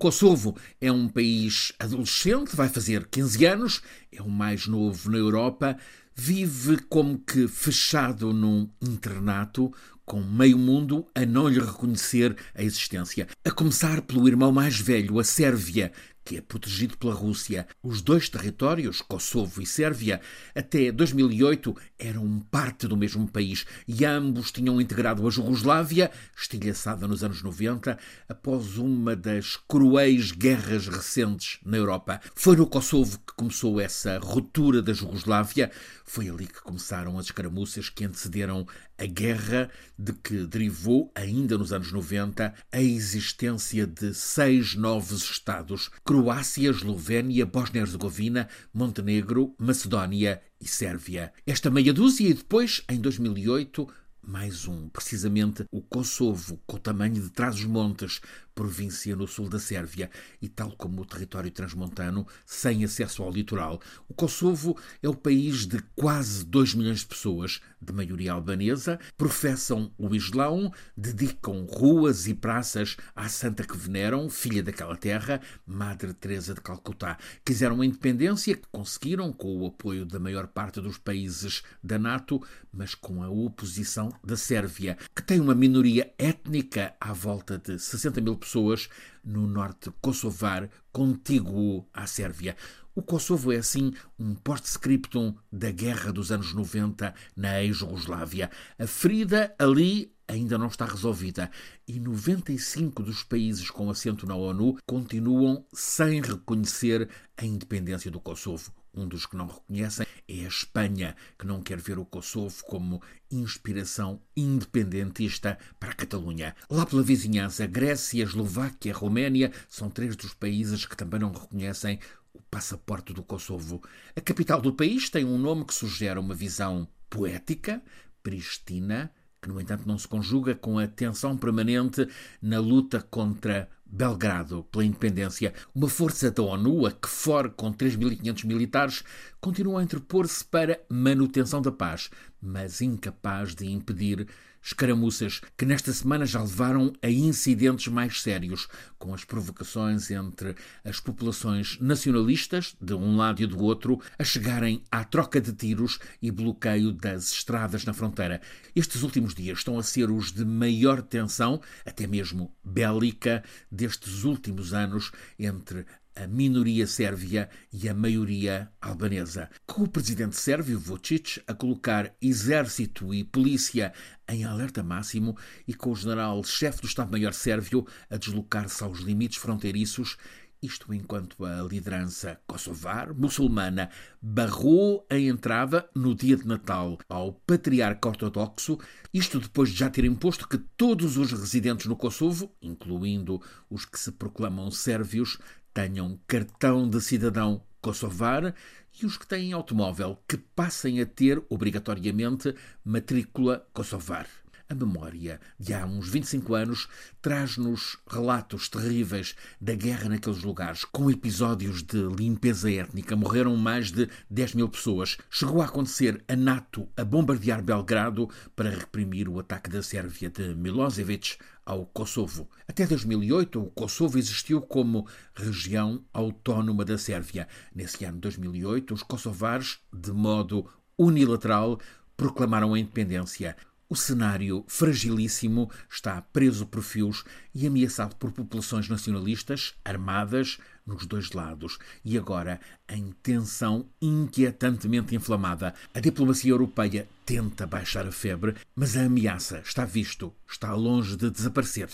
Kosovo é um país adolescente, vai fazer 15 anos, é o mais novo na Europa, vive como que fechado num internato, com meio mundo a não lhe reconhecer a existência. A começar pelo irmão mais velho, a Sérvia, que é protegido pela Rússia. Os dois territórios, Kosovo e Sérvia, até 2008 eram parte do mesmo país e ambos tinham integrado a Jugoslávia, estilhaçada nos anos 90, após uma das cruéis guerras recentes na Europa. Foi no Kosovo que começou essa ruptura da Jugoslávia, foi ali que começaram as escaramuças que antecederam a guerra, de que derivou, ainda nos anos 90, a existência de seis novos Estados: Croácia, Eslovénia, Bósnia-Herzegovina, Montenegro, Macedónia e Sérvia. Esta meia dúzia e depois, em 2008, mais um, precisamente o Kosovo, com o tamanho de Trás-os-Montes, província no sul da Sérvia, e tal como o território transmontano, sem acesso ao litoral. O Kosovo é o país de quase 2 milhões de pessoas, de maioria albanesa, professam o Islão, dedicam ruas e praças à santa que veneram, filha daquela terra, Madre Teresa de Calcutá. Quiseram a independência, que conseguiram com o apoio da maior parte dos países da NATO, mas com a oposição da Sérvia, que tem uma minoria étnica à volta de 60 mil pessoas no norte kosovar, contíguo à Sérvia. O Kosovo é, assim, um post-scriptum da guerra dos anos 90 na ex-Jugoslávia. A ferida ali ainda não está resolvida e 95 dos países com assento na ONU continuam sem reconhecer a independência do Kosovo. Um dos que não reconhecem é a Espanha, que não quer ver o Kosovo como inspiração independentista para a Catalunha. Lá pela vizinhança, Grécia, Eslováquia, Roménia são três dos países que também não reconhecem o passaporte do Kosovo. A capital do país tem um nome que sugere uma visão poética, Pristina, que, no entanto, não se conjuga com a tensão permanente na luta contra Belgrado pela independência. Uma força da ONU, a KFOR, com 3.500 militares, continua a interpor-se para manutenção da paz, mas incapaz de impedir escaramuças que nesta semana já levaram a incidentes mais sérios, com as provocações entre as populações nacionalistas, de um lado e do outro, a chegarem à troca de tiros e bloqueio das estradas na fronteira. Estes últimos dias estão a ser os de maior tensão, até mesmo bélica, destes últimos anos entre a minoria sérvia e a maioria albanesa. Com o presidente sérvio Vucic a colocar exército e polícia em alerta máximo e com o general-chefe do Estado-Maior sérvio a deslocar-se aos limites fronteiriços isto enquanto a liderança kosovar muçulmana barrou a entrada no dia de Natal ao patriarca ortodoxo, isto depois de já ter imposto que todos os residentes no Kosovo, incluindo os que se proclamam sérvios, tenham cartão de cidadão kosovar e os que têm automóvel que passem a ter obrigatoriamente matrícula kosovar. A memória de há uns 25 anos traz-nos relatos terríveis da guerra naqueles lugares, com episódios de limpeza étnica. Morreram mais de 10 mil pessoas. Chegou a acontecer a NATO a bombardear Belgrado para reprimir o ataque da Sérvia de Milosevic ao Kosovo. Até 2008, o Kosovo existiu como região autónoma da Sérvia. Nesse ano 2008, os kosovares, de modo unilateral, proclamaram a independência. O cenário fragilíssimo está preso por fios e ameaçado por populações nacionalistas armadas nos dois lados e agora em tensão inquietantemente inflamada. A diplomacia europeia tenta baixar a febre, mas a ameaça está visto, está longe de desaparecer.